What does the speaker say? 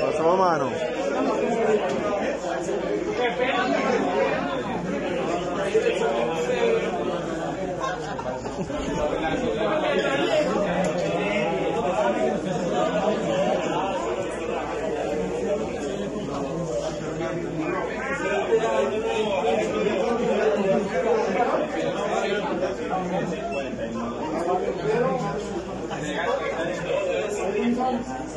Parce lo mano. Gracias.